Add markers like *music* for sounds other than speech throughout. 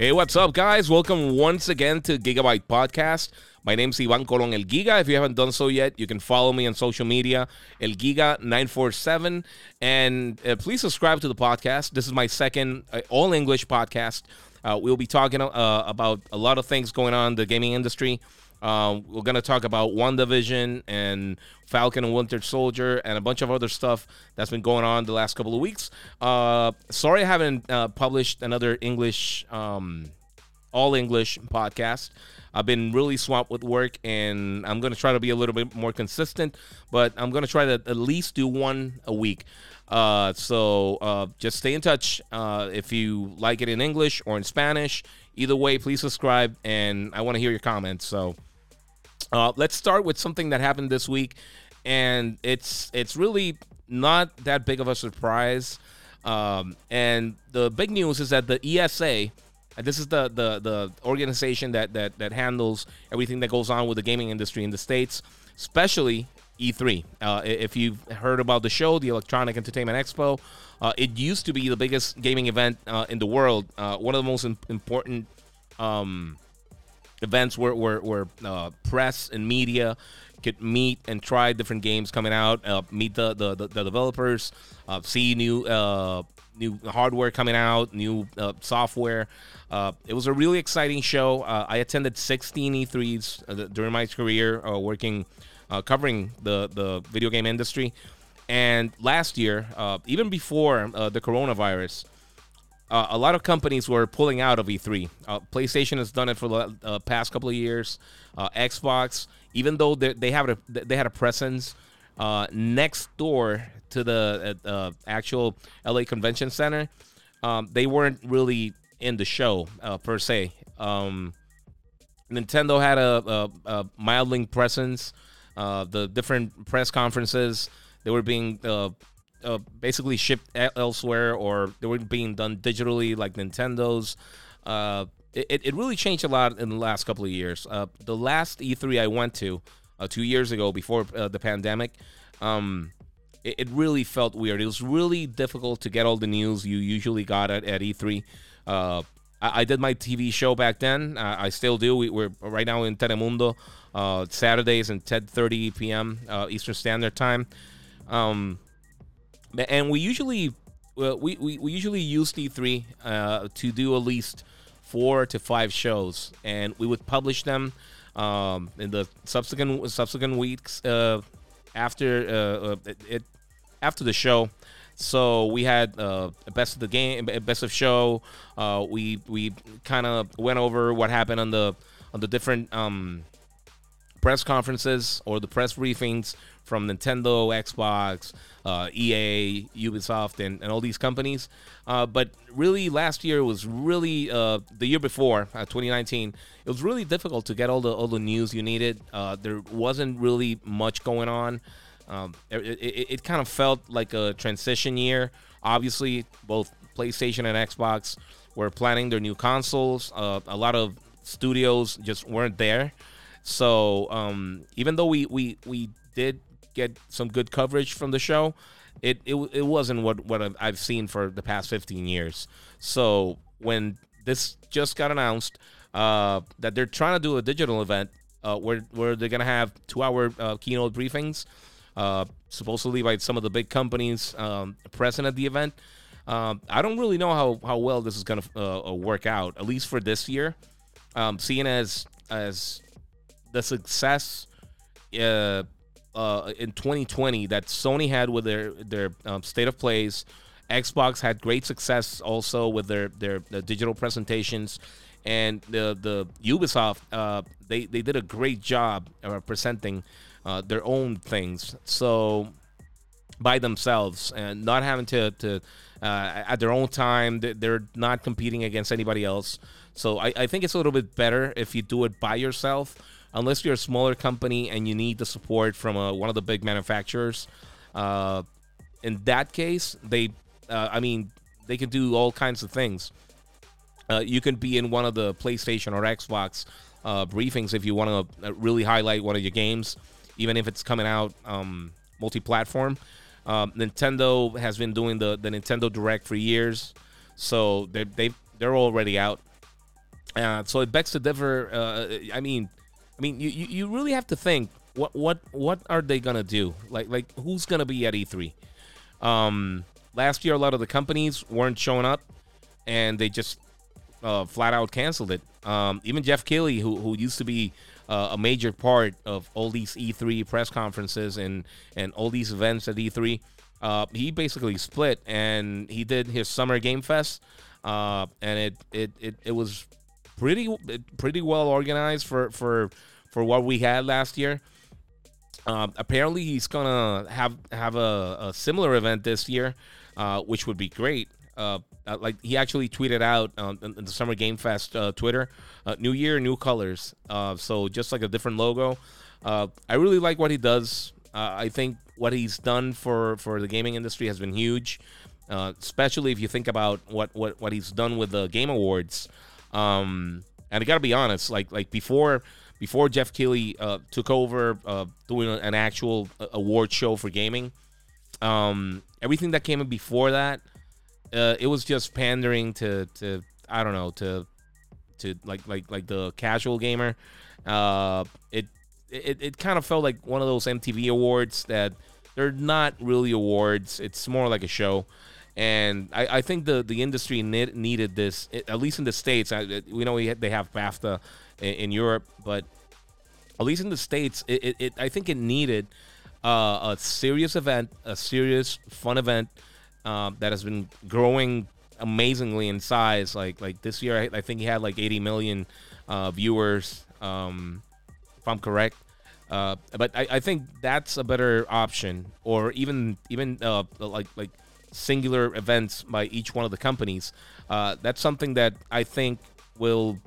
Hey, what's up, guys? Welcome once again to Gigabyte Podcast. My name's Ivan Colon El Giga. If you haven't done so yet, you can follow me on social media, El Giga947. And uh, please subscribe to the podcast. This is my second uh, all English podcast. Uh, we'll be talking uh, about a lot of things going on in the gaming industry. Um, we're going to talk about WandaVision and Falcon and Winter Soldier and a bunch of other stuff that's been going on the last couple of weeks. Uh, sorry I haven't uh, published another English, um, all English podcast. I've been really swamped with work and I'm going to try to be a little bit more consistent, but I'm going to try to at least do one a week. Uh, so uh, just stay in touch. Uh, if you like it in English or in Spanish, either way, please subscribe and I want to hear your comments. So, uh, let's start with something that happened this week, and it's it's really not that big of a surprise. Um, and the big news is that the ESA, and this is the the the organization that that that handles everything that goes on with the gaming industry in the states, especially E3. Uh, if you've heard about the show, the Electronic Entertainment Expo, uh, it used to be the biggest gaming event uh, in the world, uh, one of the most important. Um, events where where, where uh, press and media could meet and try different games coming out, uh, meet the the, the, the developers, uh, see new uh, new hardware coming out, new uh, software. Uh, it was a really exciting show. I attended 16 E3s during my career, working covering the the video game industry. And last year, even before the coronavirus, uh, a lot of companies were pulling out of E3. Uh, PlayStation has done it for the uh, past couple of years. Uh, Xbox, even though they, have a, they had a presence uh, next door to the uh, actual LA Convention Center, um, they weren't really in the show per se. Um, Nintendo had a, a, a presence. the different press conferences they were being uh, basically shipped elsewhere or they were being done digitally like Nintendo's. Uh, it, it really changed a lot in the last couple of years. Uh, the last E3 I went to uh, two years ago before uh, the pandemic, um, it, it, really felt weird. It was really difficult to get all the news you usually got at, at E3. Uh, I, did my TV show back then. I still do. We, are right now in Telemundo, Saturdays and 10:30 p.m. Eastern Standard Time. Um, and we usually well, we, we, we usually use E3 uh, to do at least four to five shows, and we would publish them um, in the subsequent subsequent weeks uh, after uh, uh it, after the show. So we had uh, best of the game, best of show. Uh, we we kind of went over what happened on the on the different um, press conferences or the press briefings from Nintendo, Xbox, uh, EA, Ubisoft, and, and all these companies. Uh, but really, last year was really uh, the year before, uh, 2019. It was really difficult to get all the all the news you needed. Uh, there wasn't really much going on. Um, it, it, it kind of felt like a transition year. Obviously, both PlayStation and Xbox were planning their new consoles. Uh, a lot of studios just weren't there. So um, even though we, we, we did get some good coverage from the show, it it, it wasn't what what I've seen for the past 15 years. So when this just got announced uh, that they're trying to do a digital event uh, where where they're gonna have two hour uh, keynote briefings, uh, supposedly by some of the big companies um, present at the event. Um, I don't really know how, how well this is gonna uh, uh, work out, at least for this year. Um, seeing as as the success uh, uh, in 2020 that Sony had with their their um, state of plays. Xbox had great success also with their their, their digital presentations, and the the Ubisoft uh, they they did a great job of presenting uh, their own things. So by themselves and not having to to uh, at their own time they're not competing against anybody else. So I, I think it's a little bit better if you do it by yourself unless you're a smaller company and you need the support from a, uh, one of the big manufacturers. Uh, in that case, they, uh, I mean, they can do all kinds of things. Uh, you can be in one of the PlayStation or Xbox uh, briefings if you want to uh, really highlight one of your games, even if it's coming out um, multi-platform. Um, Nintendo has been doing the, the Nintendo Direct for years, so they they they're already out so it begs to differ. I mean, I mean, you, you, you really have to think what what what are they gonna do? Like like who's gonna be at E3? Um, last year, a lot of the companies weren't showing up, and they just uh, flat out canceled it. Um, even Jeff Keighley, who who used to be uh, a major part of all these E3 press conferences and and all these events at E3, uh, he basically split and he did his summer game fest, uh, and it, it it it was pretty pretty well organized for for for what we had last year. Um, apparently, he's gonna have have a, a similar event this year, uh, which would be great. Uh, uh like he actually tweeted out um, in, the Summer Game Fest uh, Twitter, uh, "New year, new colors." So just like a different logo. I really like what he does. I think what he's done for for the gaming industry has been huge, especially if you think about what what what he's done with the Game Awards. Um, and I gotta be honest, like like before before Jeff Keighley uh, took over uh, doing an actual uh, award show for gaming. Um, everything that came in before that, uh, it was just pandering to to I don't know to to like like like the casual gamer. Uh, it it it kind of felt like one of those MTV awards that they're not really awards. It's more like a show. And I, I think the, the industry need, needed this, at least in the States. I, we know we they have BAFTA in, in Europe, but at least in the states, it, it, it I think it needed uh, a serious event, a serious fun event uh, that has been growing amazingly in size. Like like this year, I, I think he had like 80 million uh, viewers, um, if I'm correct. Uh, but I, I, think that's a better option, or even even uh, like like singular events by each one of the companies. Uh, that's something that I think will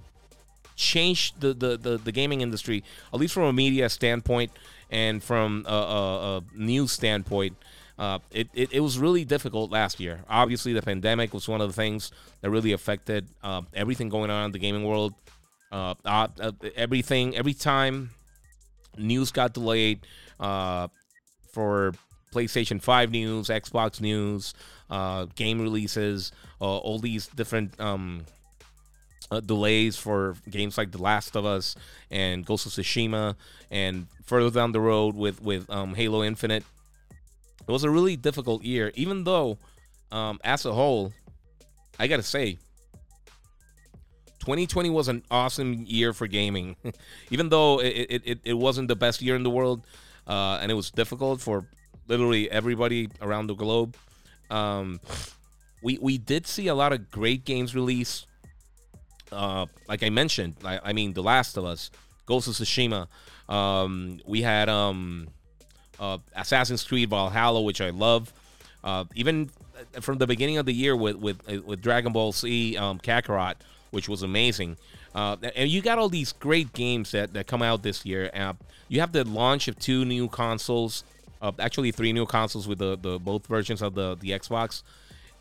change the, the, the, the, gaming industry, at least from a media standpoint and from a, a, a news standpoint. Uh, it, it, it, was really difficult last year. Obviously, the pandemic was one of the things that really affected uh, everything going on in the gaming world. Uh, uh, everything, every time news got delayed uh, for PlayStation 5 news, Xbox news, game releases, all these different um, uh, delays for games like The Last of Us and Ghost of Tsushima, and further down the road with with um, Halo Infinite. It was a really difficult year, even though, um, as a whole, I gotta say, 2020 was an awesome year for gaming. *laughs* even though it, it, it, it, wasn't the best year in the world, uh, and it was difficult for literally everybody around the globe. Um, we we did see a lot of great games release uh, like I mentioned, I, I, mean, The Last of Us, Ghost of Tsushima. Um, we had um, uh, Assassin's Creed Valhalla, which I love. Uh, even from the beginning of the year with with with Dragon Ball Z um, Kakarot, which was amazing. Uh, and you got all these great games that, that come out this year. Uh, you have the launch of two new consoles, uh, actually three new consoles with the, the both versions of the the Xbox,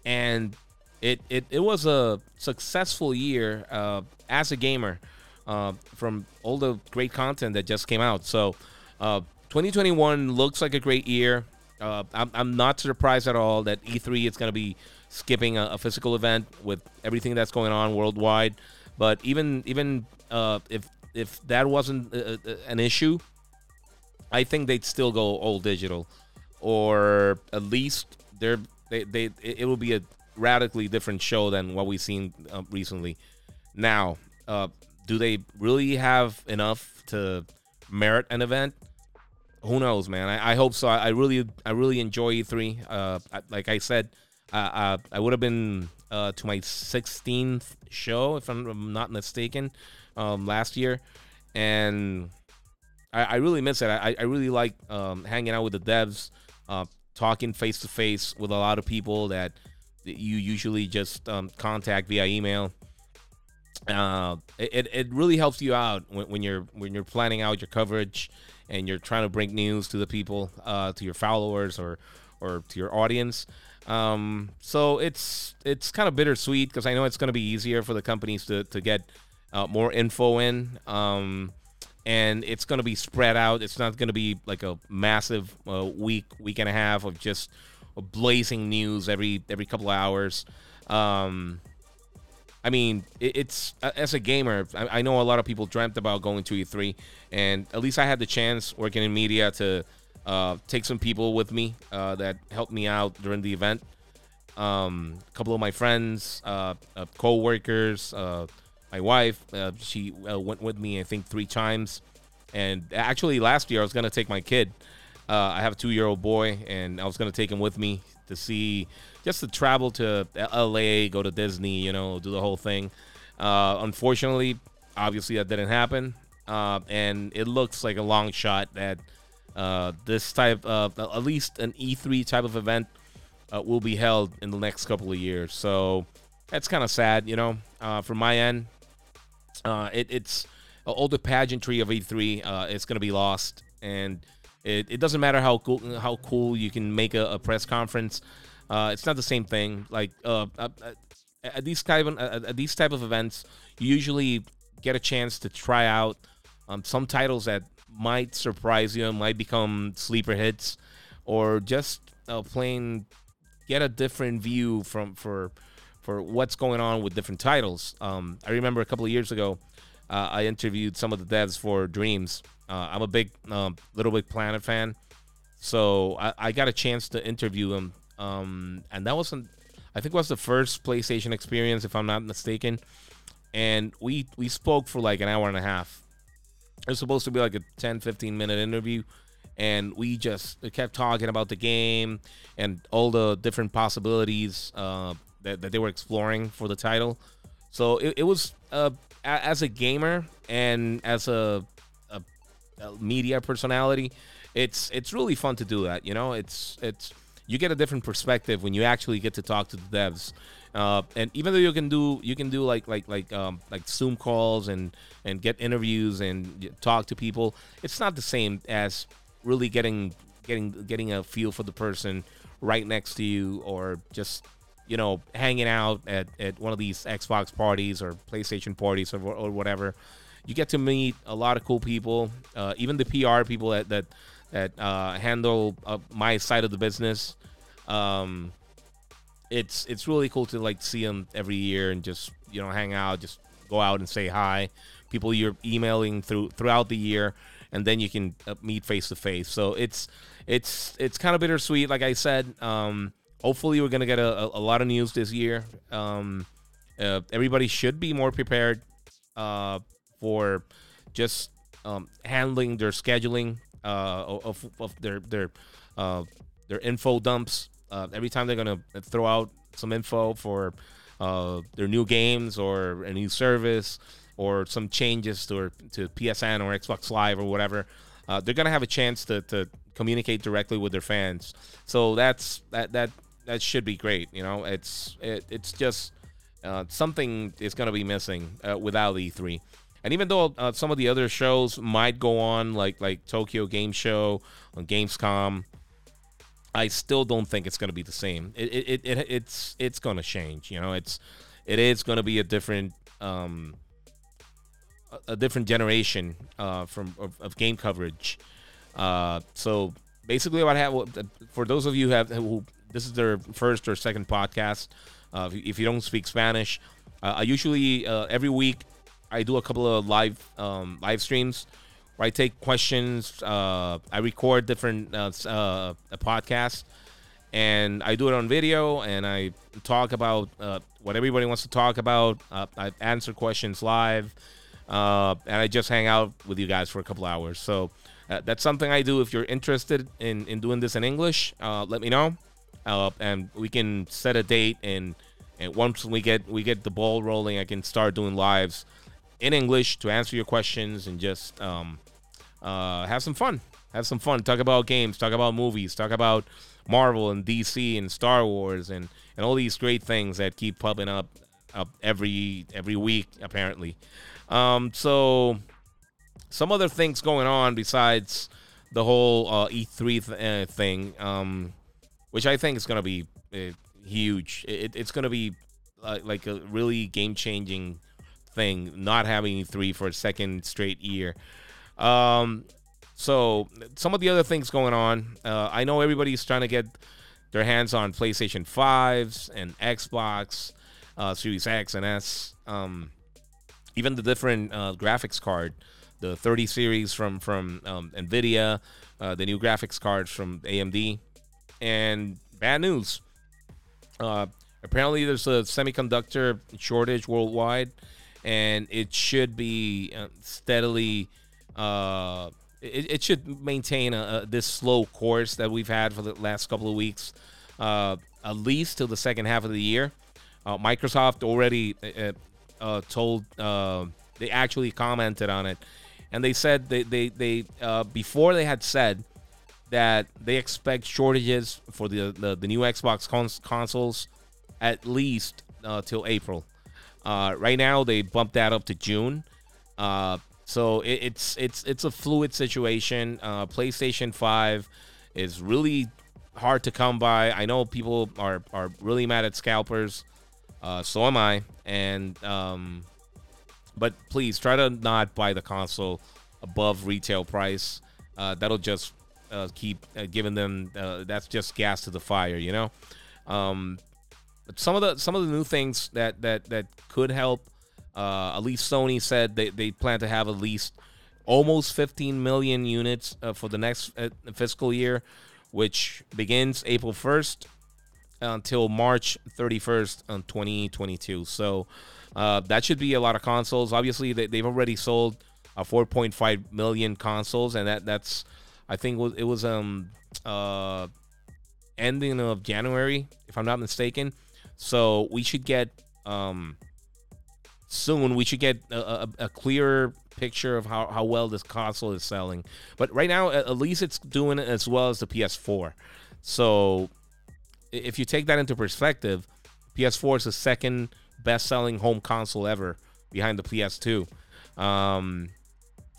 and it, it, it was a successful year uh, as a gamer uh, from all the great content that just came out. So, uh, 2021 looks like a great year. Uh, I'm, I'm not surprised at all that E3 is going to be skipping a, a, physical event with everything that's going on worldwide. But even even uh, if if that wasn't a, a, an issue, I think they'd still go all digital, or at least they're they, they it will be a radically different show than what we've seen uh, recently. Now, uh, do they really have enough to merit an event? Who knows, man? I, I hope so. I, I, really, I really enjoy E3. Uh, I, like I said, I would have been uh, to my 16th show, if I'm not mistaken, um, last year, and I, really miss it. I, I really like um, hanging out with the devs, uh, talking face to face with a lot of people that you usually just um, contact via email. Uh, it, it really helps you out when, when you're when you're planning out your coverage and you're trying to bring news to the people, uh, to your followers or or to your audience. Um, so it's it's kind of bittersweet because I know it's going to be easier for the companies to to get uh, more info in. Um, and it's going to be spread out. It's not going to be like a massive uh, week, week and a half of just blazing news every every couple of hours. Um, I mean, it, it's as a gamer, I, I, know a lot of people dreamt about going to E3, and at least I had the chance working in media to uh, take some people with me uh, that helped me out during the event. Um, a couple of my friends, uh, uh co-workers, uh, my wife, uh, she went with me, I think, three times. And actually, last year I was gonna take my kid. I have a two-year-old boy, and I was gonna take him with me to see just to travel to LA, go to Disney, you know, do the whole thing. Uh, unfortunately, obviously that didn't happen, uh, and it looks like a long shot that uh, this type of at least an E3 type of event uh, will be held in the next couple of years. So that's kind of sad, you know. Uh, from my end, uh, it, it's all the pageantry of E3 Uh, it's going to be lost, and it, it doesn't matter how cool how cool you can make a, a press conference. Uh, it's not the same thing. Like uh, uh, uh at these type of, at these type of events, you usually get a chance to try out um, some titles that might surprise you, might become sleeper hits, or just uh, plain get a different view from for for what's going on with different titles. Um, I remember a couple of years ago, uh, I interviewed some of the devs for Dreams. Uh, I'm a big um, Little Big Planet fan, so I, I, got a chance to interview them um, and that wasn't, I think, was the first PlayStation experience, if I'm not mistaken. And we we spoke for like an hour and a half. It was supposed to be like a 10, 15 minute interview, and we just kept talking about the game and all the different possibilities uh, that, that they were exploring for the title. So it, it was uh, as a gamer and as a, a, a, media personality, it's it's really fun to do that. You know, it's it's you get a different perspective when you actually get to talk to the devs. Uh, and even though you can do you can do like like like um, like Zoom calls and and get interviews and talk to people, it's not the same as really getting getting getting a feel for the person right next to you or just you know hanging out at, at one of these Xbox parties or PlayStation parties or, or whatever. You get to meet a lot of cool people, uh, even the PR people that that that uh, handle uh, my side of the business. Um, it's it's really cool to like see them every year and just you know hang out, just go out and say hi. People you're emailing through throughout the year, and then you can uh, meet face to face. So it's it's it's kind of bittersweet. Like I said, um, hopefully we're gonna get a, a, lot of news this year. Um, uh, everybody should be more prepared uh, for just um, handling their scheduling uh, of, of their their uh, their info dumps. Uh, every time they're gonna throw out some info for uh, their new games or a new service or some changes to to PSN or Xbox Live or whatever, they're gonna have a chance to, to communicate directly with their fans. So that's that that that should be great. You know, it's it, it's just uh, something is gonna be missing uh, without E3. And even though uh, some of the other shows might go on, like like Tokyo Game Show on Gamescom, I still don't think it's going to be the same. It, it, it, it it's it's going to change. You know, it's it is going to be a different um, a, different generation uh, from of, of, game coverage. Uh, so basically, what I have for those of you who have who this is their first or second podcast. Uh, if, you don't speak Spanish, uh, I usually uh, every week I do a couple of live um, live streams where I take questions. Uh, I record different uh, uh, podcasts, and I do it on video, and I talk about what everybody wants to talk about. I answer questions live, and I just hang out with you guys for a couple hours. So that's something I do. If you're interested in, in doing this in English, let me know, uh, and we can set a date. And, and once we get we get the ball rolling, I can start doing lives in English to answer your questions and just um, uh, have some fun. Have some fun. Talk about games. Talk about movies. Talk about Marvel and DC and Star Wars and, and all these great things that keep popping up up every every week apparently. Um, so some other things going on besides the whole uh, E3 th- uh, thing, um, which I think is going to be uh, huge. It, it's going to be uh, like a really game changing thing, not having three for a second straight year. Um, so some of the other things going on, uh, I know everybody's trying to get their hands on PlayStation 5s and Xbox. uh, Series X and S. Um, even the different uh, graphics card, the 30 series from from um, Nvidia, uh, the new graphics cards from AMD, and bad news. Uh, apparently, there's a semiconductor shortage worldwide, and it should be uh, steadily. Uh, it, it, should maintain a, a, this slow course that we've had for the last couple of weeks, uh, at least till the second half of the year. Uh, Microsoft already uh, told they actually commented on it, and they said they they they before they had said that they expect shortages for the the, the new Xbox cons- consoles at least uh, till April. Uh, right now they bumped that up to June. Uh, so it, it's it's it's a fluid situation. PlayStation Five is really hard to come by. I know people are are really mad at scalpers. Uh, so am I. And um, but please try to not buy the console above retail price. Uh, that'll just uh, keep uh, giving them. Uh, that's just gas to the fire, you know. Um, but some of the some of the new things that that that could help. Uh, at least Sony said they, they plan to have at least almost 15 million units for the next fiscal year, which begins April 1st until March 31st on 2022. So uh, that should be a lot of consoles. Obviously, they, they've already sold uh, 4.5 million consoles, and that that's I think it was um uh ending of January, if I'm not mistaken. So we should get um soon. We should get a, a, a clearer picture of how, how well this console is selling. But right now, at least it's doing it as well as the PS4. So if you take that into perspective, PS4 is the second best-selling home console ever, behind the PS2. Um,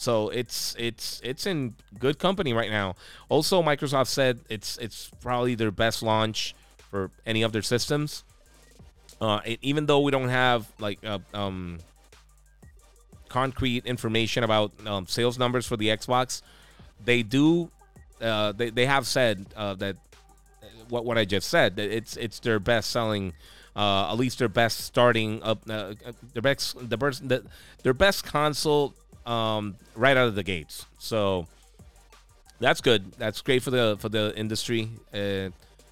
so it's it's it's in good company right now. Also, Microsoft said it's it's probably their best launch for any of their systems. Uh, it, even though we don't have like uh, um, concrete information about um, sales numbers for the Xbox, they do. Uh, they, they have said uh, that what what I just said. That it's it's their best selling, uh, at least their best starting up, uh, their best the best the, their best console um, right out of the gates. So that's good. That's great for the for the industry. Uh,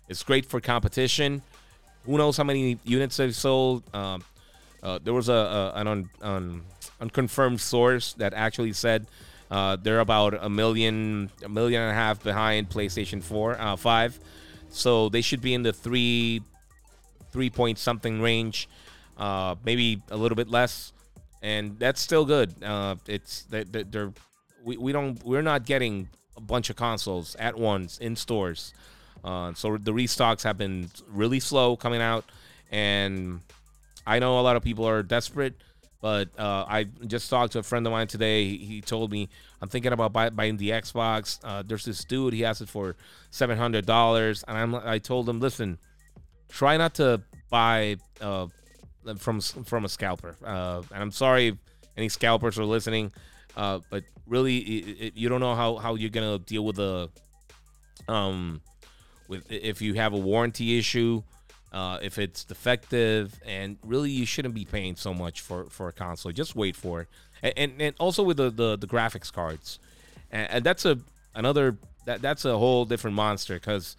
it's great for competition. Who knows how many units they've sold? Um, uh, there was a, a an un, un, unconfirmed source that actually said uh, they're about a million, a million and a half behind PlayStation Four, uh, Five. So they should be in the three, three point something range, uh, maybe a little bit less, and that's still good. Uh, it's they, they're we, we don't we're not getting a bunch of consoles at once in stores. Uh, so the restocks have been really slow coming out, and I know a lot of people are desperate. But uh, I just talked to a friend of mine today. He told me I'm thinking about buy, buying the Xbox. Uh, there's this dude. He has it for seven hundred dollars, and I'm I told him, listen, try not to buy uh, from from a scalper. Uh, and I'm sorry if any scalpers are listening, uh, but really, it, it, you don't know how how you're gonna deal with a um with if you have a warranty issue uh, if it's defective, and really you shouldn't be paying so much for for a console. Just wait for it, and and, and also with the, the, the graphics cards, and, and, that's a another that that's a whole different monster because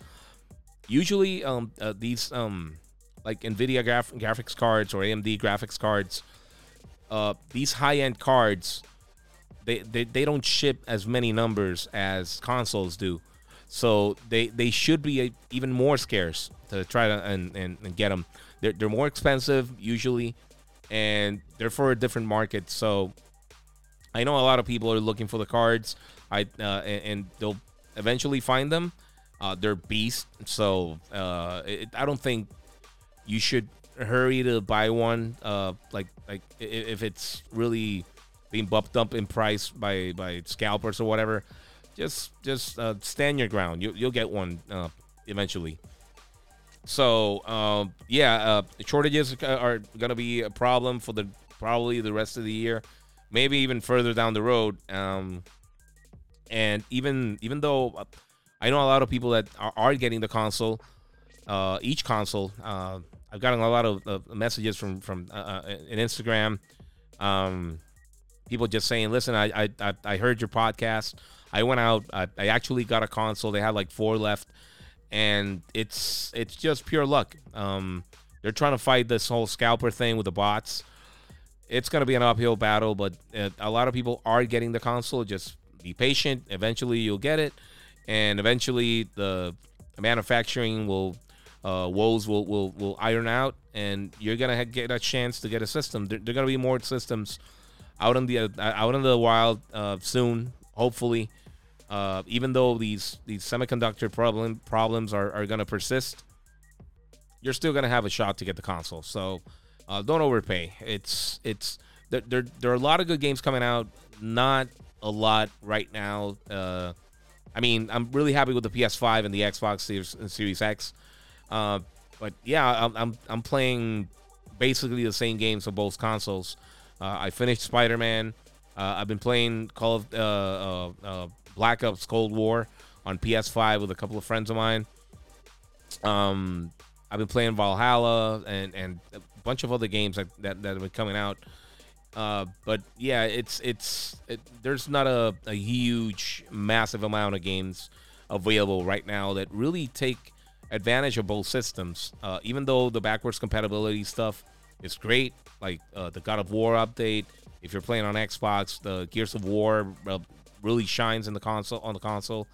usually um uh, these um like Nvidia graf- graphics cards or AMD graphics cards, uh these high end cards, they, they they don't ship as many numbers as consoles do. So they they should be even more scarce to try to and, and, and get them. They're, they're more expensive usually, and they're for a different market. So I know a lot of people are looking for the cards. I uh, and, and, they'll eventually find them. Uh, they're beast. So uh, it, I don't think you should hurry to buy one. Uh, like like if it's really being bumped up in price by by scalpers or whatever just just uh, stand your ground. You, you'll get one uh, eventually. So um, yeah, uh, shortages are going to be a problem for the probably the rest of the year, maybe even further down the road. Um, and even even though uh, I know a lot of people that are, are getting the console, uh, each console, uh, I've gotten a lot of, of messages from from uh, uh, in Instagram. Um, people just saying, "Listen, I I I heard your podcast. I went out. I, I actually got a console. They had like four left, and it's it's just pure luck. Um, they're trying to fight this whole scalper thing with the bots. It's gonna be an uphill battle, but uh, a lot of people are getting the console. Just be patient. Eventually, you'll get it, and eventually the manufacturing will uh, woes will, will will iron out, and you're gonna get a chance to get a system. There, there are gonna be more systems out in the uh, out in the wild uh, soon, hopefully. Uh, even though these these semiconductor problem problems are, are gonna persist, you're still gonna have a shot to get the console. So uh, don't overpay. It's it's there, there there are a lot of good games coming out. Not a lot right now. Uh, I mean, I'm really happy with the PS5 and the Xbox Series, Series X. Uh, but yeah, I'm, I'm, I'm playing basically the same games for both consoles. Uh, I finished Spider Man. Uh, I've been playing Call of uh, uh, Black Ops Cold War on PS5 with a couple of friends of mine. Um, I've been playing Valhalla and, and a bunch of other games that, that, that have been coming out. Uh, but yeah, it's it's it, there's not a, a huge, massive amount of games available right now that really take advantage of both systems. Uh, even though the backwards compatibility stuff is great, like uh, the God of War update. If you're playing on Xbox, the Gears of War uh, really shines in the console on the console.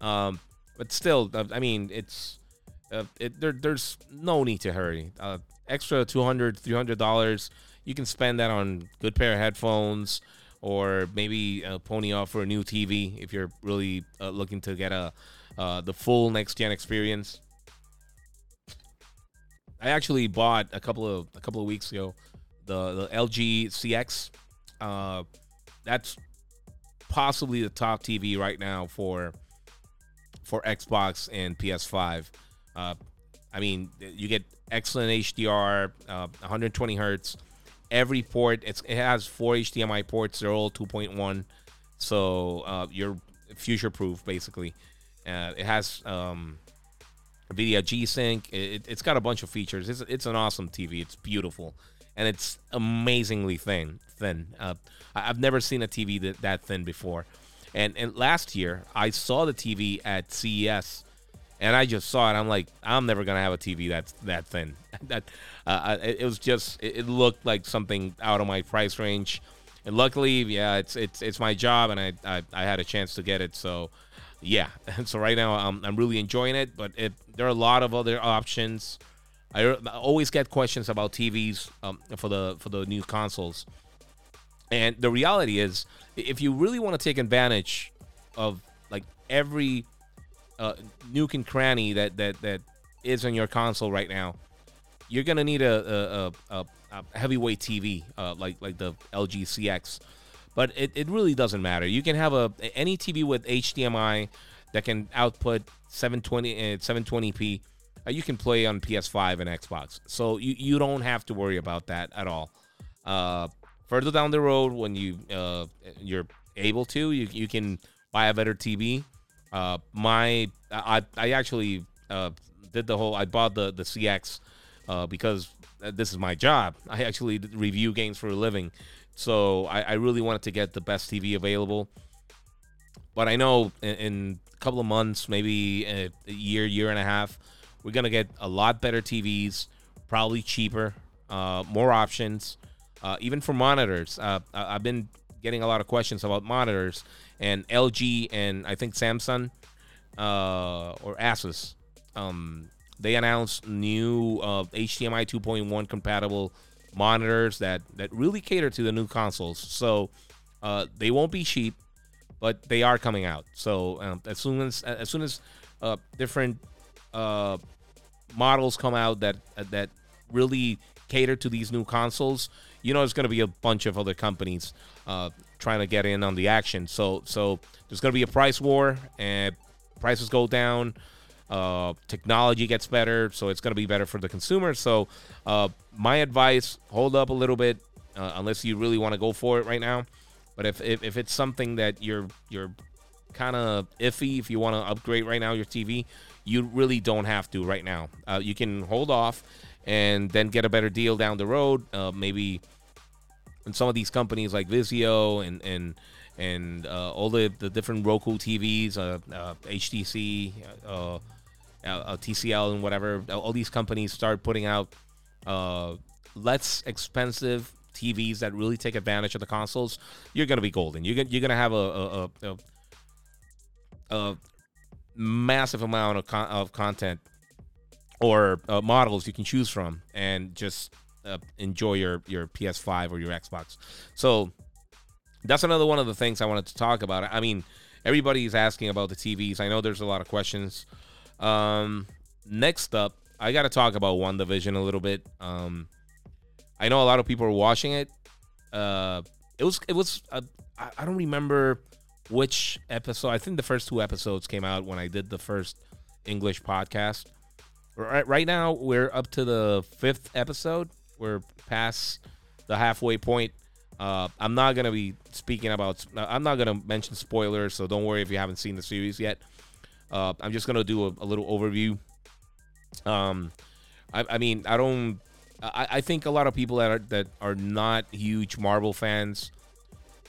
Um, but still, uh, I mean, it's uh, it, there, there's no need to hurry. Uh, extra 200 300 dollars you can spend that on good pair of headphones or maybe uh, pony off for a new tv if you're really looking to get a the full next gen experience i actually bought a couple of a couple of weeks ago the, the lg cx uh, that's possibly the top tv right now for for xbox and ps5 uh, I mean, you get excellent HDR, uh, 120 hertz. Every port, it has four HDMI ports. They're all 2.1, so uh, you're future proof basically. Uh, it has um, Nvidia G Sync. It, has got a bunch of features. It's, it's an awesome TV. It's beautiful, and it's amazingly thin. Thin. Uh, I've never seen a TV that, that thin before. And and last year I saw the TV at CES and I just saw it. I'm like, I'm never gonna have a TV that's that thin. *laughs* that uh, it, it, was just, it, it, looked like something out of my price range. And luckily, yeah, it's it's it's my job, and I I, I had a chance to get it. So, yeah. *laughs* So right now, I'm I'm really enjoying it. But it, there are a lot of other options. I always get questions about TVs um, for the for the new consoles. And the reality is, if you really want to take advantage of like every uh, nuke and cranny that that that is on your console right now, you're gonna need a a, a, a heavyweight TV uh, like like the LG CX. But it, it really doesn't matter. You can have a any TV with HDMI that can output 720 uh, 720p. Uh, you can play on PS5 and Xbox, so you, you don't have to worry about that at all. Uh, further down the road, when you uh, you're able to, you, you can buy a better TV uh, my I I actually uh, did the whole I bought the the CX uh, because this is my job. I actually review games for a living, so I, I really wanted to get the best TV available. But I know in, in a couple of months, maybe a, a year, year and a half, we're gonna get a lot better TVs, probably cheaper, uh, more options, uh, even for monitors. Uh, I've been getting a lot of questions about monitors, and LG and I think Samsung uh, or Asus, um, they announced new uh, HDMI 2.1 compatible monitors that that really cater to the new consoles. So uh, they won't be cheap, but they are coming out. So um, as soon as as soon as uh, different uh, models come out that that really cater to these new consoles, you know, there's going to be a bunch of other companies uh, trying to get in on the action. So so there's going to be a price war, and prices go down. Uh, technology gets better, so it's going to be better for the consumer. So uh, my advice: hold up a little bit, uh, unless you really want to go for it right now. But if, if, if it's something that you're you're kind of iffy, if you want to upgrade right now your TV, you really don't have to right now. Uh, you can hold off and then get a better deal down the road. Uh, maybe in some of these companies like Vizio and and and uh, all the, the different Roku TVs, uh, uh, HTC, uh, uh, TCL, and whatever. All these companies start putting out uh, less expensive TVs that really take advantage of the consoles. You're gonna be golden. You're gonna, you're gonna have a a, a, a massive amount of con- of content or models you can choose from, and just enjoy your your PS5 or your Xbox. So that's another one of the things I wanted to talk about. I mean, everybody's asking about the TVs. I know there's a lot of questions. Um, next up, I got to talk about WandaVision a little bit. Um, I know a lot of people are watching it. Uh, it was it was uh, I, don't remember which episode. I think the first two episodes came out when I did the first English podcast. Right, right now we're up to the fifth episode. We're past the halfway point. Uh, I'm not gonna be speaking about. I'm not gonna mention spoilers, so don't worry if you haven't seen the series yet. Uh, I'm just gonna do a, a little overview. Um, I, I, mean, I don't. I, I think a lot of people that are that are not huge Marvel fans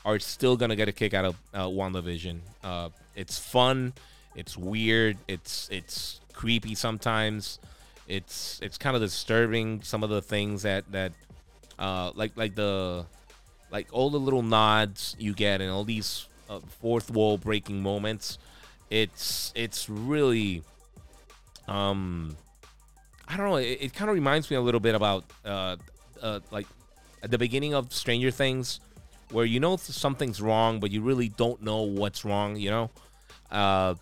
are still gonna get a kick out of uh, WandaVision. Uh, it's fun. It's weird. It's it's creepy sometimes. It's it's kind of disturbing. Some of the things that that uh, like like the like all the little nods you get and all these uh, fourth wall breaking moments it's it's really um i don't know it, it kind of reminds me a little bit about uh, uh like at the beginning of stranger things where you know something's wrong but you really don't know what's wrong you know? Uh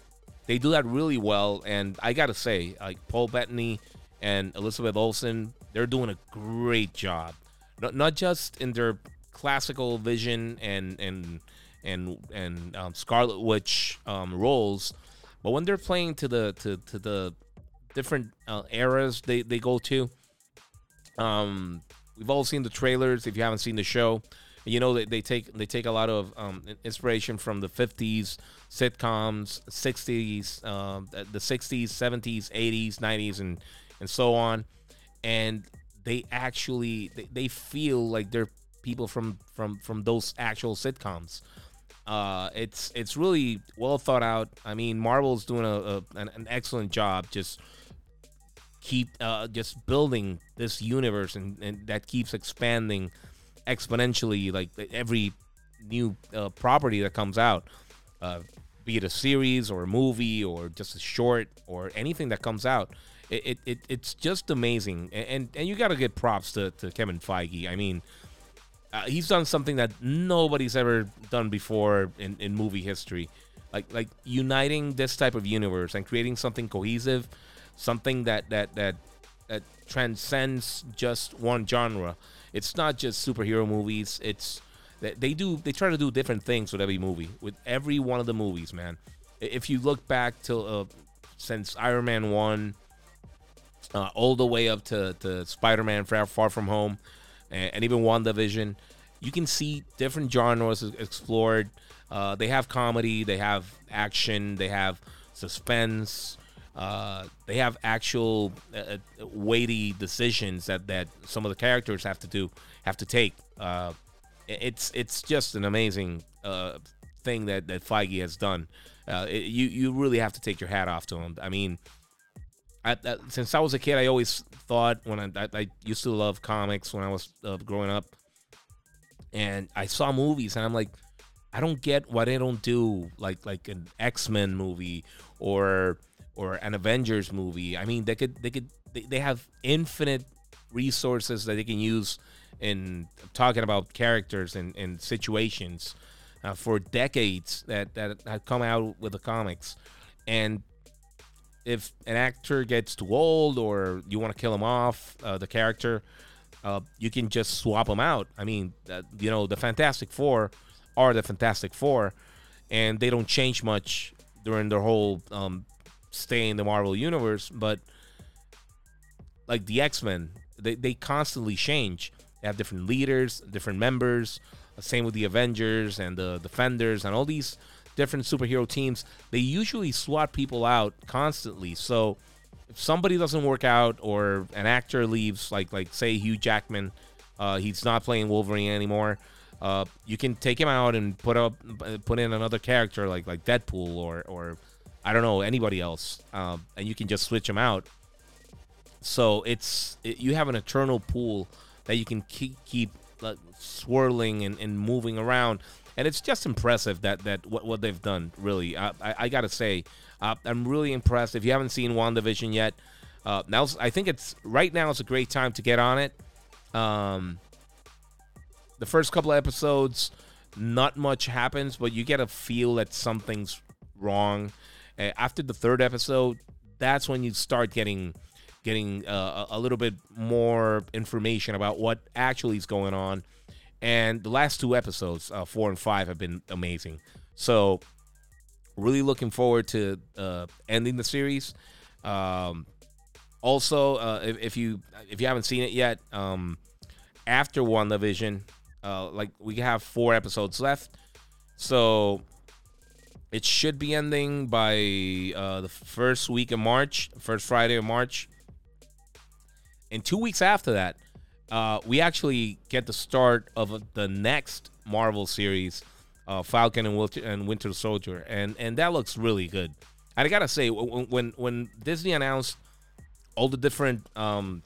they do that really well and i gotta say like paul bettany and elizabeth olsen they're doing a great job. Not, not just in their classical Vision and and and and um, Scarlet Witch um, roles, but when they're playing to the to, to the different uh, eras they, they go to, um, we've all seen the trailers. If you haven't seen the show, you know they, they take they take a lot of um, inspiration from the 50s sitcoms, 60s, um, the 60s, 70s, 80s, 90s, and and so on, and they actually they, they feel like they're people from from from those actual sitcoms. Uh, it's it's really well thought out. I mean, Marvel's doing a, a an, an, excellent job. Just keep uh, just building this universe, and, and that keeps expanding exponentially. Like every new uh, property that comes out, uh, be it a series or a movie or just a short or anything that comes out. It, it, it's just amazing, and and, and you got to get props to, to Kevin Feige. I mean, uh, he's done something that nobody's ever done before in, in movie history, like like uniting this type of universe and creating something cohesive, something that that that that transcends just one genre. It's not just superhero movies. It's they do they try to do different things with every movie, with every one of the movies, man. If you look back to uh, since Iron Man one, uh, all the way up to to Spider Man Far, Far From Home and, and even WandaVision, you can see different genres explored. Uh, they have comedy, they have action, they have suspense. Uh, they have actual uh, uh, weighty decisions that, that some of the characters have to do have to take. Uh, it's it's just an amazing uh, thing that, that Feige has done. Uh, it, you you really have to take your hat off to him. I mean, Since I was a kid, I always thought when I, I, I used to love comics when I was uh, growing up, and I saw movies, and I'm like, I don't get why they don't do like like an X Men movie or or an Avengers movie. I mean, they could they could they, they have infinite resources that they can use in talking about characters and, and situations uh, for decades that that have come out with the comics, and if an actor gets too old or you want to kill him off, uh, the character, uh, you can just swap them out. I mean, uh, you know, the Fantastic Four are the Fantastic Four, and they don't change much during their whole um, stay in the Marvel universe. But like the X Men, they, they constantly change. They have different leaders, different members. Same with the Avengers and the Defenders and all these different superhero teams, they usually swap people out constantly. So if somebody doesn't work out or an actor leaves, like like say Hugh Jackman, uh, he's not playing Wolverine anymore. Uh, you can take him out and put up put in another character like like Deadpool or or I don't know anybody else, um, and you can just switch them out. So it's it, you have an eternal pool that you can keep keep uh, swirling and, and moving around, and it's just impressive that that what, what they've done. Really, I, I, I gotta say, uh, I'm really impressed. If you haven't seen WandaVision yet, uh, now I think it's right now is a great time to get on it. Um, the first couple of episodes, not much happens, but you get a feel that something's wrong. Uh, after the third episode, that's when you start getting getting uh, a little bit more information about what actually is going on. And the last two episodes, uh, four and five, have been amazing. So, really looking forward to uh, ending the series. Um, also, uh, if, if, you if you haven't seen it yet, um, after WandaVision, uh, like we have four episodes left, so it should be ending by uh, the first week of March, first Friday of March. And two weeks after that, uh, we actually get the start of the next Marvel series, uh, Falcon and Winter, and Winter Soldier, and and that looks really good. I gotta say, when when Disney announced all the different um,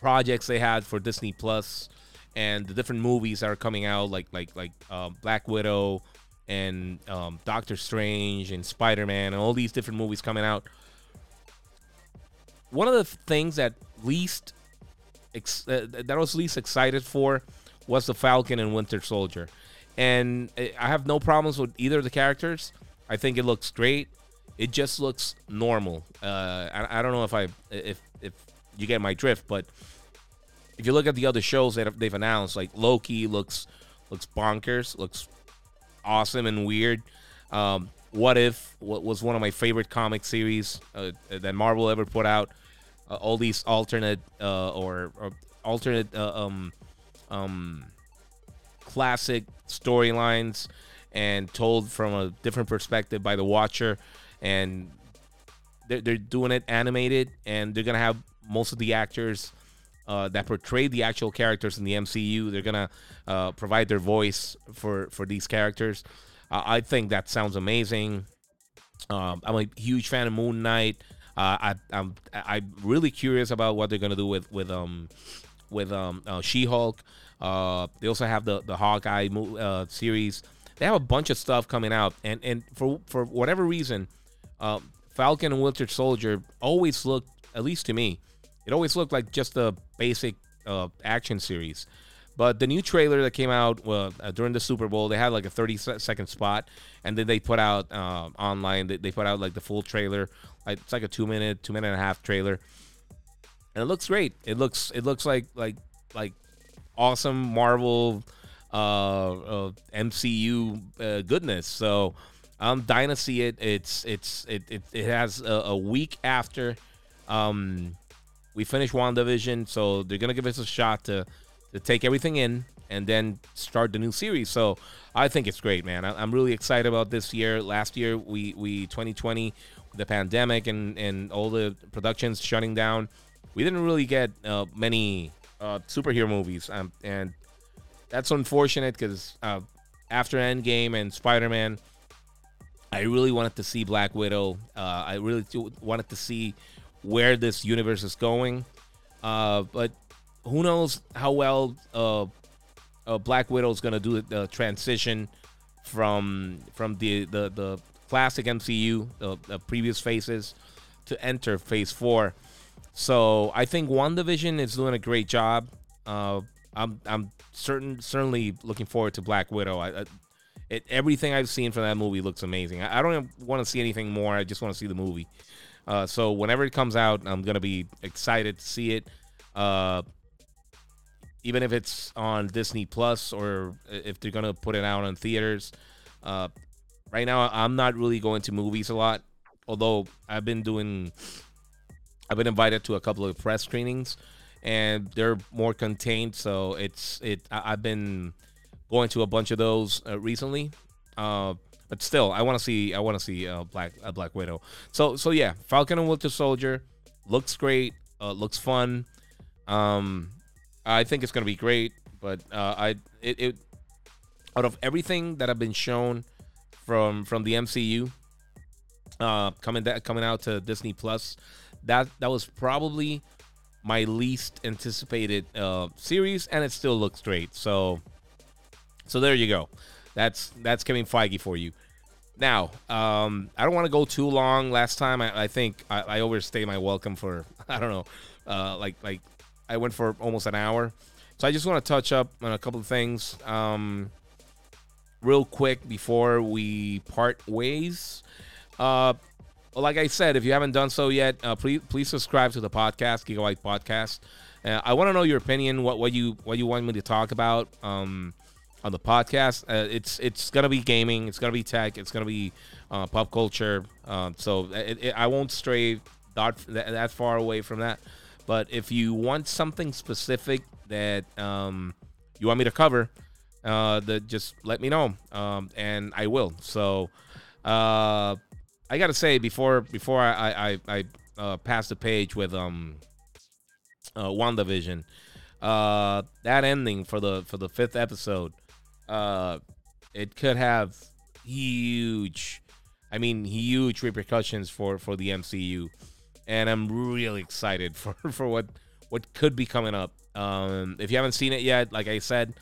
projects they had for Disney Plus and the different movies that are coming out, like like like uh, Black Widow and um, Doctor Strange and Spider Man and all these different movies coming out. One of the things that least ex- uh, that I was least excited for was the Falcon and Winter Soldier, and I have no problems with either of the characters. I think it looks great. It just looks normal. Uh, I, I don't know if I if if you get my drift, but if you look at the other shows that they've announced, like Loki looks looks bonkers, looks awesome and weird. Um, what if what was one of my favorite comic series uh, that Marvel ever put out? Uh, all these alternate uh, or, or, alternate uh, um, um, classic storylines and told from a different perspective by the watcher and they're, they're doing it animated and they're gonna have most of the actors uh, that portray the actual characters in the MCU. They're gonna uh, provide their voice for for these characters. Uh, I think that sounds amazing. Um, I'm a huge fan of Moon Knight. Uh, I, I'm I'm really curious about what they're gonna do with with um with um uh, She-Hulk. Uh, they also have the the Hawkeye uh, series. They have a bunch of stuff coming out, and and for for whatever reason, uh, Falcon and Winter Soldier always looked, at least to me, it always looked like just a basic uh, action series. But the new trailer that came out uh, during the Super Bowl, they had like a 30 second spot, and then they put out uh, online. They, they put out like the full trailer. It's like a two minute, two minute and a half trailer, and it looks great. It looks it looks like like like awesome Marvel uh, uh MCU uh, goodness. So I'm dying to see it. It's it's it it, it has a, a week after um we finish WandaVision, so they're gonna give us a shot to to take everything in and then start the new series. So I think it's great, man. I, am really excited about this year. Last year, we we 2020, the pandemic and and all the productions shutting down, we didn't really get uh, many uh, superhero movies, um, and that's unfortunate because uh, after Endgame and Spider Man, I really wanted to see Black Widow. Uh, I really wanted to see where this universe is going. Uh, but who knows how well uh, Black Widow is gonna do the transition from from the the, the classic MCU, the, the previous phases, to enter Phase Four. So I think WandaVision is doing a great job. Uh, I'm I'm certain certainly looking forward to Black Widow. I, I, it, everything I've seen from that movie looks amazing. I, I don't want to see anything more. I just want to see the movie. Uh, so whenever it comes out, I'm gonna be excited to see it. Uh, even if it's on Disney Plus or if they're gonna put it out in theaters. Uh, right now, I'm not really going to movies a lot, although I've been doing. I've been invited to a couple of press screenings, and they're more contained. So it's it. I, have been going to a bunch of those uh, recently. Uh, but still, I want to see. I want to see uh, Black uh, Black Widow. So so yeah, Falcon and Winter Soldier. looks great, uh, looks fun. Um, I think it's gonna be great, but uh, I it, it out of everything that I've been shown from from the MCU, uh, coming that coming out to Disney Plus, that that was probably my least anticipated uh, series, and it still looks great. So, so there you go. That's that's Kevin Feige for you. Now, um, I don't want to go too long. Last time, I, I think I, I, overstayed my welcome for *laughs* I don't know, uh, like like I went for almost an hour. So I just want to touch up on a couple of things, um, real quick before we part ways. Uh, like I said, if you haven't done so yet, uh, please please subscribe to the podcast, Gigabyte Podcast. Uh, I want to know your opinion. What what you what you want me to talk about um, on the podcast? Uh, it's it's gonna be gaming. It's gonna be tech. It's gonna be uh, pop culture. Um, so it, it, I won't stray that, that far away from that. But if you want something specific that um, you want me to cover, uh, that just let me know, um, and I will. So. Uh, I gotta say before before I I, I uh, pass the page with um uh, WandaVision, uh, that ending for the for the fifth episode, uh, it could have huge, I mean huge repercussions for for the MCU, and I'm really excited *laughs* for for what what could be coming up. Um, if you haven't seen it yet, like I said,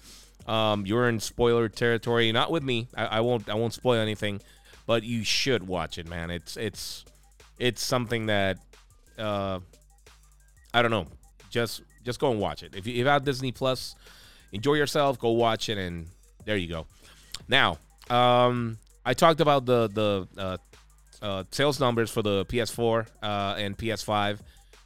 um, you're in spoiler territory. Not with me. I, I won't I won't spoil anything but you should watch it, man. It's it's it's something that uh, I don't know. Just just go and watch it. If you, if you have Disney Plus, enjoy yourself. Go watch it, and there you go. Now, um, I talked about the the uh, uh, sales numbers for the PS4 uh, and PS5,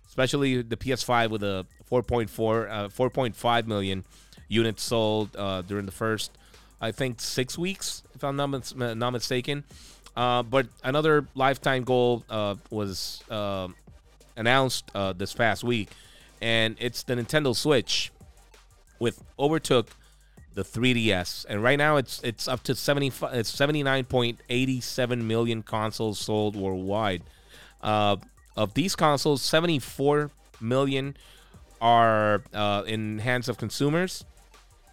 especially the PS5 with a 4.4 uh, 4.5 million units sold uh, during the first I think six weeks, if I'm not, not mistaken. Uh, but another lifetime goal uh, was uh, announced uh, this past week, and it's the Nintendo Switch, with overtook the 3DS, and right now it's it's up to 70 it's 79.87 million consoles sold worldwide. Uh, of these consoles, 74 million are uh, in hands of consumers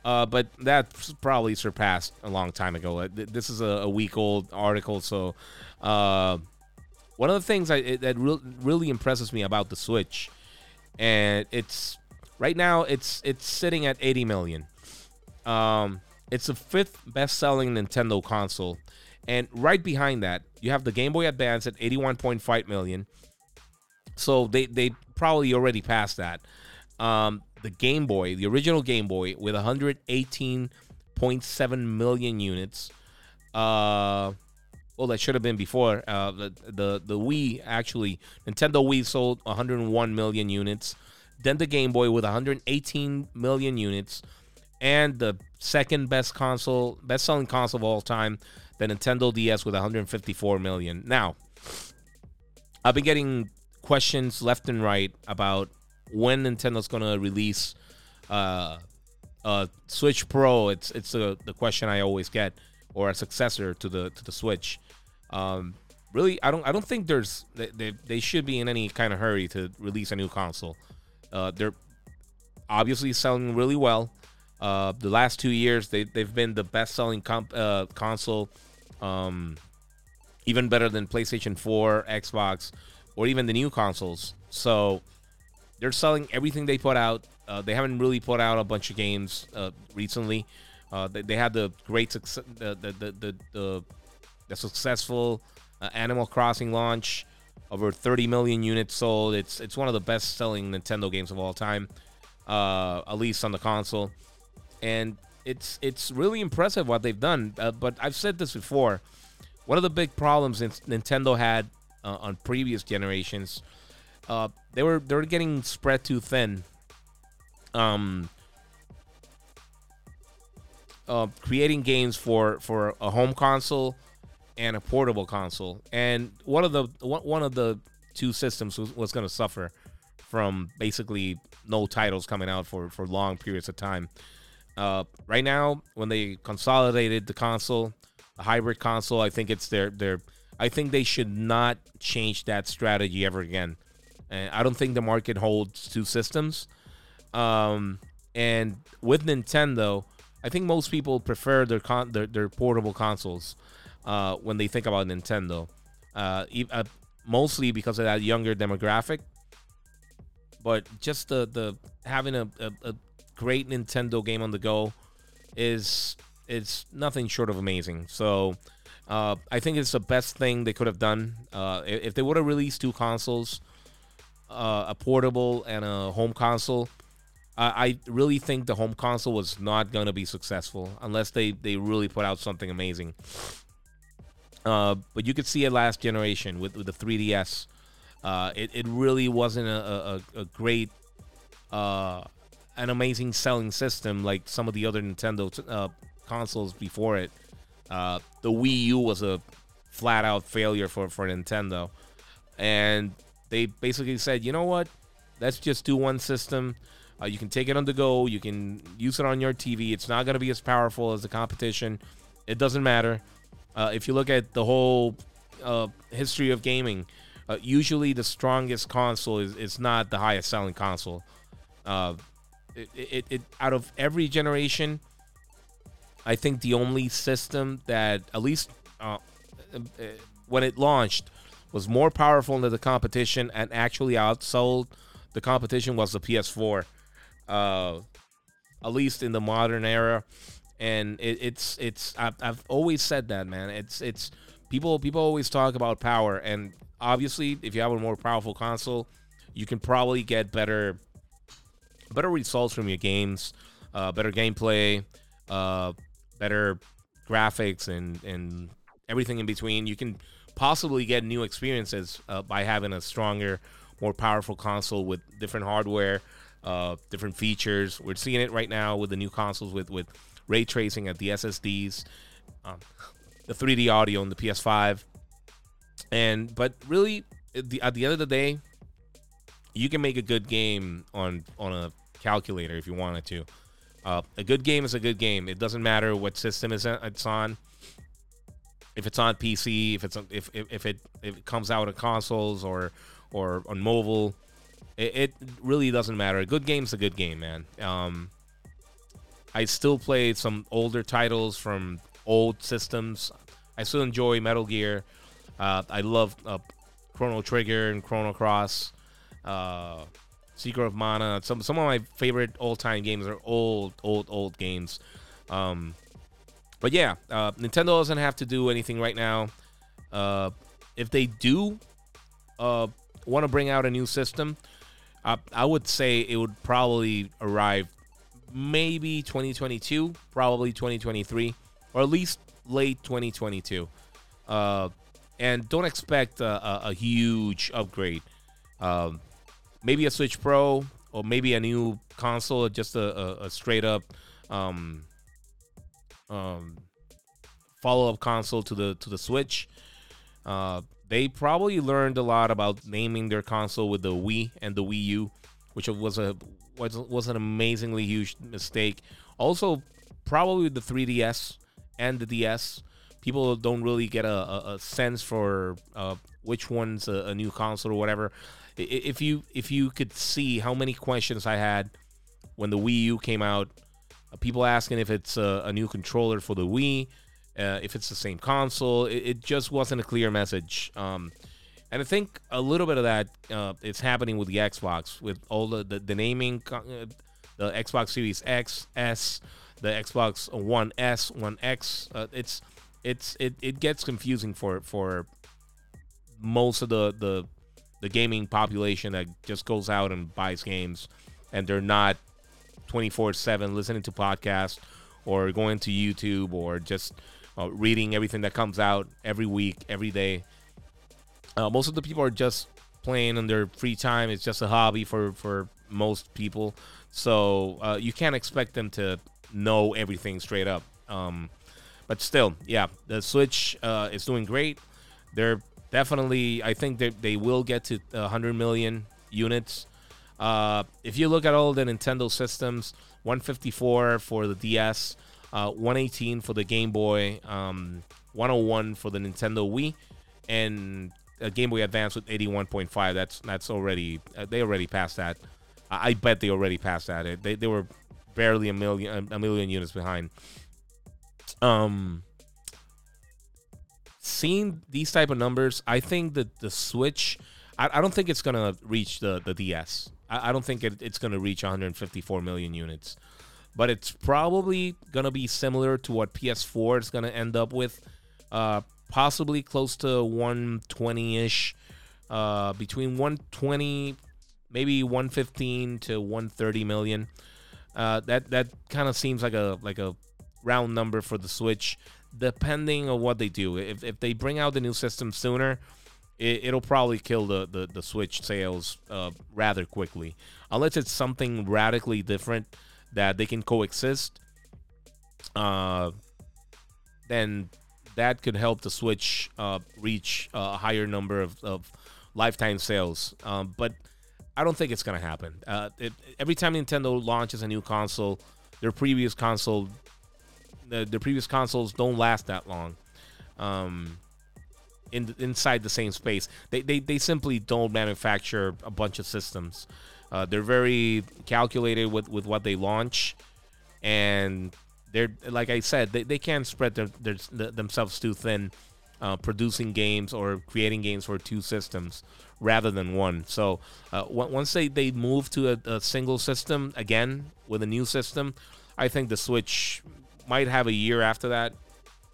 uh, but that's probably surpassed a long time ago. Uh, this is a, a week old article, so uh, one of the things I, that re- really impresses me about the Switch, and it's right now it's it's sitting at 80 million. Um, it's the fifth best-selling Nintendo console, and right behind that you have the Game Boy Advance at 81.5 million. So they they probably already passed that. Um, the Game Boy, the original Game Boy, with 118.7 million units. Uh, well, that should have been before. Uh, the, the the Wii actually, Nintendo Wii sold 101 million units. Then the Game Boy with 118 million units, and the second best console, best selling console of all time, the Nintendo DS with 154 million. Now, I've been getting questions left and right about when Nintendo's gonna release uh, uh, Switch Pro. It's it's a, the question I always get, or a successor to the to the Switch. Um, really, I don't I don't think there's they, they should be in any kind of hurry to release a new console. Uh, they're obviously selling really well. Uh, the last two years, they they've been the best selling comp, uh, console, um, even better than PlayStation 4, Xbox, or even the new consoles. So they're selling everything they put out. Uh, they haven't really put out a bunch of games uh, recently. Uh, they, they, had the great success, the the the the, the, the successful uh, Animal Crossing launch, over 30 million units sold. It's it's one of the best selling Nintendo games of all time, uh, at least on the console, and it's it's really impressive what they've done. Uh, but I've said this before. One of the big problems Nintendo had on previous generations uh, they were they were getting spread too thin. Um, uh, creating games for for a home console and a portable console, and one of the one of the two systems was, was going to suffer from basically no titles coming out for for long periods of time. Uh, right now, when they consolidated the console, the hybrid console, I think it's their their. I think they should not change that strategy ever again and I don't think the market holds two systems. Um, and with Nintendo, I think most people prefer their con- their, their portable consoles uh, when they think about Nintendo. Uh, e- uh, mostly because of that younger demographic. But just the the having a, a, a great Nintendo game on the go is is nothing short of amazing. So uh, I think it's the best thing they could have done. Uh, if they would have released two consoles, uh, a portable and a home console, I really think the home console was not going to be successful unless they, they really put out something amazing. Uh, but you could see it last generation with, with the 3DS. Uh, it, it really wasn't a, a, a great, uh, an amazing selling system like some of the other Nintendo t- uh, consoles before it. Uh, the Wii U was a flat out failure for, for Nintendo. And they basically said, you know what? Let's just do one system. Uh, you can take it on the go. You can use it on your TV. It's not going to be as powerful as the competition. It doesn't matter. Uh, if you look at the whole uh, history of gaming, uh, usually the strongest console is, is not the highest selling console. Uh, it, it, it, out of every generation, I think the only system that, at least uh, when it launched, was more powerful than the competition and actually outsold the competition was the PS4. Uh, at least in the modern era. And it, it's it's I've, I've always said that man. It's it's people people always talk about power. And obviously if you have a more powerful console you can probably get better better results from your games uh, better gameplay uh, better graphics and and everything in between. You can possibly get new experiences uh, by having a stronger more powerful console with different hardware uh, different features we're seeing it right now with the new consoles with with ray tracing at the SSDs, um, the 3D audio on the PS5, and but really, at the, at the end of the day, you can make a good game on on a calculator if you wanted to. Uh, a good game is a good game. It doesn't matter what system it's on. If it's on PC, if it's if if, if it if it comes out on consoles or or on mobile, it, it really doesn't matter. A good game's a good game, man. Um, I still play some older titles from old systems. I still enjoy Metal Gear. Uh, I love uh, Chrono Trigger and Chrono Cross, uh, Secret of Mana. Some some of my favorite all time games are old, old, old games. Um, but yeah, uh, Nintendo doesn't have to do anything right now. Uh, if they do uh, want to bring out a new system, I would say it would probably arrive maybe 2022, probably 2023, or at least late 2022. Uh, and don't expect a, a, a huge upgrade. Um, maybe a Switch Pro or maybe a new console, just a, a straight up um, um, follow up console to the to the Switch. Uh, they probably learned a lot about naming their console with the Wii and the Wii U, which was a was was an amazingly huge mistake. Also, probably the 3DS and the DS, people don't really get a, a, a sense for uh, which one's a, a, new console or whatever. If you if you could see how many questions I had when the Wii U came out, people asking if it's a, a, new controller for the Wii, uh, if it's the same console, it, it, just wasn't a clear message. Um, and I think a little bit of that uh, is happening with the Xbox, with all the the, the naming, uh, the Xbox Series X, S, the Xbox One S, One X. Uh, it's it's it, it gets confusing for for most of the the the gaming population that just goes out and buys games, and they're not twenty four seven listening to podcasts or going to YouTube or just uh, reading everything that comes out every week, every day. Uh, most of the people are just playing in their free time. It's just a hobby for for most people, so uh, you can't expect them to know everything straight up. Um, but still, yeah, the Switch uh, is doing great. They're definitely, I think that they will get to 100 million units. Uh, if you look at all the Nintendo systems, 154 for the DS, uh, 118 for the Game Boy, um, 101 for the Nintendo Wii, and a Game Boy Advance with 81.5. That's that's already uh, they already passed that. I, I bet they already passed that. It, they they were barely a million a million units behind. Um, seeing these type of numbers, I think that the Switch, I, I don't think it's gonna reach the the DS. I, don't think it, it's gonna reach 154 million units, but it's probably gonna be similar to what PS4 is gonna end up with, uh, possibly close to 120 ish, uh, between 120, maybe 115 to 130 million. Uh, that that kind of seems like a like a round number for the Switch, depending on what they do. If, if they bring out the new system sooner, it, will probably kill the, the, the Switch sales uh, rather quickly. Unless it's something radically different that they can coexist, uh, then that could help the Switch uh, reach a higher number of, of lifetime sales. Um, but I don't think it's going to happen. Uh, it, every time Nintendo launches a new console, their previous console the, the previous consoles don't last that long. Um, in inside the same space, they, they they simply don't manufacture a bunch of systems. Uh, they're very calculated with, with what they launch, and they're like I said, they, they can't spread their, their, themselves too thin, uh, producing games or creating games for two systems rather than one. So uh, once they, they move to a, a, single system again with a new system, I think the Switch might have a year after that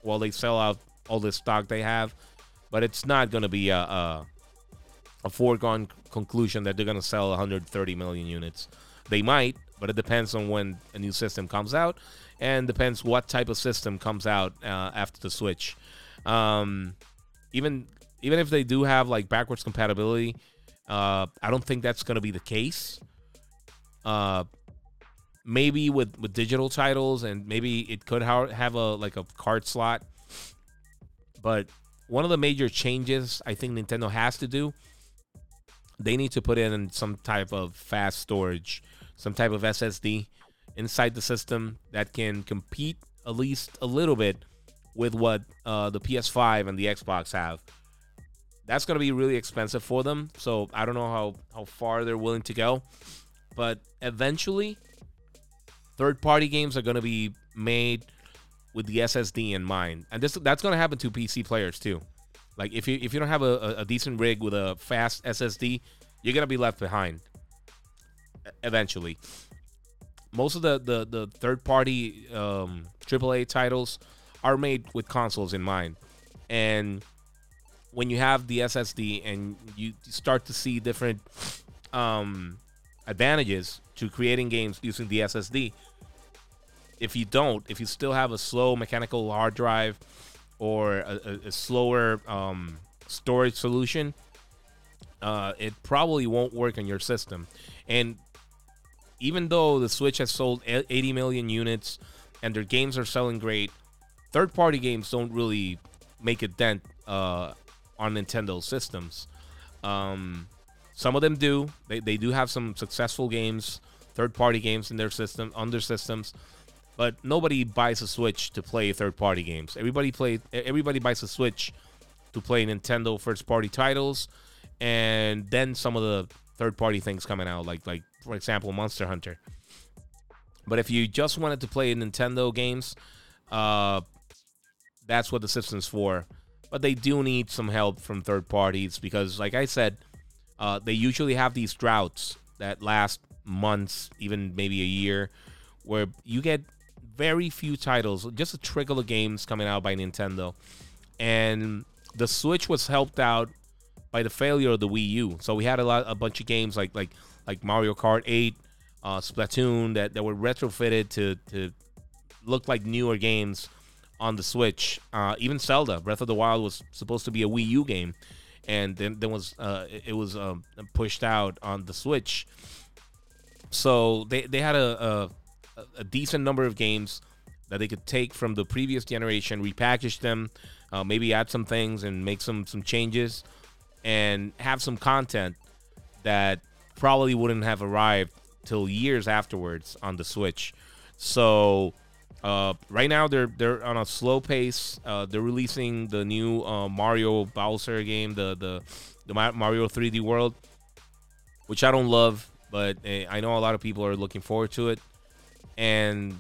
while they sell out all the stock they have, but it's not going to be a, a, a foregone conclusion that they're going to sell 130 million units. They might, but it depends on when a new system comes out, and depends what type of system comes out uh, after the Switch. Um, even even if they do have like backwards compatibility, uh, I don't think that's going to be the case. Uh, maybe with with digital titles and maybe it could ha- have a like a card slot but one of the major changes i think nintendo has to do they need to put in some type of fast storage some type of ssd inside the system that can compete at least a little bit with what uh, the ps5 and the xbox have. That's going to be really expensive for them so i don't know how how far they're willing to go but eventually third party games are going to be made with the SSD in mind, and this that's going to happen to PC players too. Like if you if you don't have a, a decent rig with a fast SSD, you're gonna be left behind eventually. Most of the the, the third party um, AAA titles are made with consoles in mind, and when you have the SSD and you start to see different um, advantages to creating games using the SSD, if you don't, if you still have a slow mechanical hard drive or a, a, a slower um, storage solution, uh, it probably won't work on your system. And even though the Switch has sold 80 million units and their games are selling great, third party games don't really make a dent uh, on Nintendo systems. Um, some of them do. They, they do have some successful games, third party games in their system, on their systems but nobody buys a Switch to play third-party games. Everybody play. Everybody buys a Switch to play Nintendo first-party titles, and then some of the third-party things coming out, like like for example, Monster Hunter. But if you just wanted to play Nintendo games, uh, that's what the system's for. But they do need some help from third parties because, like I said, uh, they usually have these droughts that last months, even maybe a year, where you get very few titles, just a trickle of games coming out by Nintendo. And the Switch was helped out by the failure of the Wii U. So we had a lot, a bunch of games like like like Mario Kart 8, uh, Splatoon that, that were retrofitted to to look like newer games on the Switch. Uh, even Zelda Breath of the Wild was supposed to be a Wii U game, and then then was uh, it was um, pushed out on the Switch. So they they had a, a decent number of games that they could take from the previous generation, repackage them, uh, maybe add some things and make some some changes, and have some content that probably wouldn't have arrived till years afterwards on the Switch. So Uh, right now they're they're on a slow pace. Uh, they're releasing the new uh, Mario Bowser game, the the the Mario 3D World, which I don't love, but uh, I know a lot of people are looking forward to it. And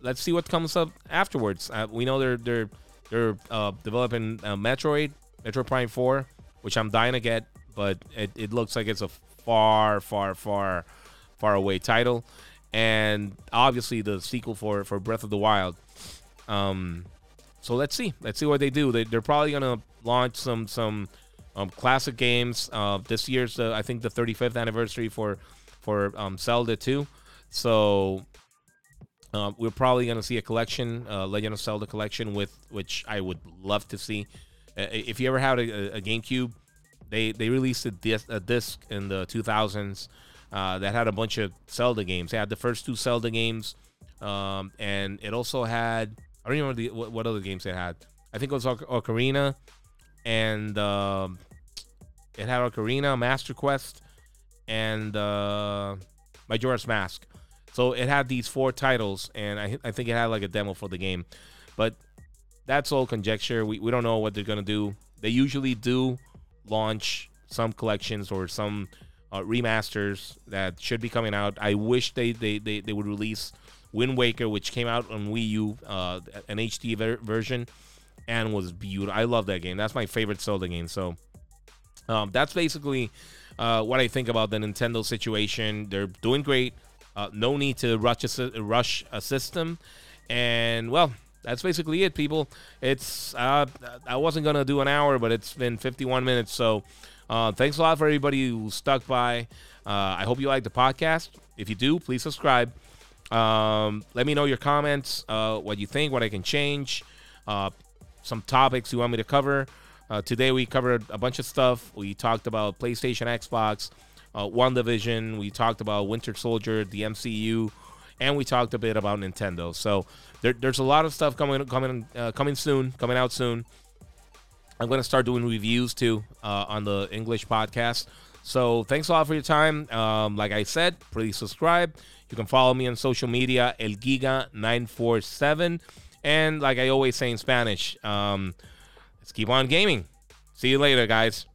let's see what comes up afterwards. Uh, we know they're they're they're uh, developing Metroid, Metroid Prime 4, which I'm dying to get, but it, it looks like it's a far, far, far, far away title and obviously the sequel for for Breath of the Wild. Um, so let's see, let's see what they do. They, they're probably gonna launch some some um, classic games. Uh, this year's I think the 35th anniversary for for um, Zelda 2. So uh, we're probably gonna see a collection, uh, Legend of Zelda collection, with which I would love to see. Uh, if you ever had a, a GameCube, they they released a disc, a disc in the 2000s uh, that had a bunch of Zelda games. They had the first two Zelda games, um, and it also had I don't even know the, what, what, other games it had. I think it was Ocarina, and uh, it had Ocarina, Master Quest, and uh, Majora's Mask. So it had these four titles, and I, I think it had like a demo for the game, but that's all conjecture. We, we don't know what they're gonna do. They usually do launch some collections or some uh, remasters that should be coming out. I wish they, they, they, they would release Wind Waker, which came out on Wii U, uh, an HD ver- version, and was beautiful. I love that game. That's my favorite Zelda game. So um, that's basically uh, what I think about the Nintendo situation. They're doing great. Uh, no need to rush a, rush a system, and well, that's basically it, people. It's uh, I wasn't gonna do an hour, but it's been 51 minutes, so uh, thanks a lot for everybody who stuck by. Uh, I hope you like the podcast. If you do, please subscribe. Um, let me know your comments, uh, what you think, what I can change, uh, some topics you want me to cover. Today we covered a bunch of stuff. We talked about PlayStation, Xbox, uh, WandaVision. We talked about Winter Soldier, the MCU, and we talked a bit about Nintendo. So there, there's a lot of stuff coming coming uh, coming soon, coming out soon. I'm going to start doing reviews too uh, on the English podcast. So thanks a lot for your time. Um, like I said, please subscribe. You can follow me on social media, El Giga947. And like I always say in Spanish, um, let's keep on gaming. See you later, guys.